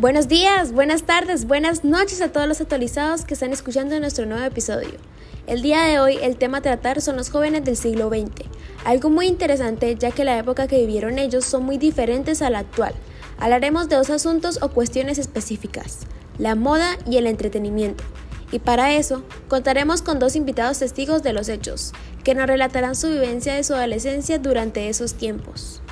Buenos días, buenas tardes, buenas noches a todos los actualizados que están escuchando nuestro nuevo episodio. El día de hoy el tema a tratar son los jóvenes del siglo XX, algo muy interesante ya que la época que vivieron ellos son muy diferentes a la actual. Hablaremos de dos asuntos o cuestiones específicas, la moda y el entretenimiento. Y para eso contaremos con dos invitados testigos de los hechos, que nos relatarán su vivencia de su adolescencia durante esos tiempos.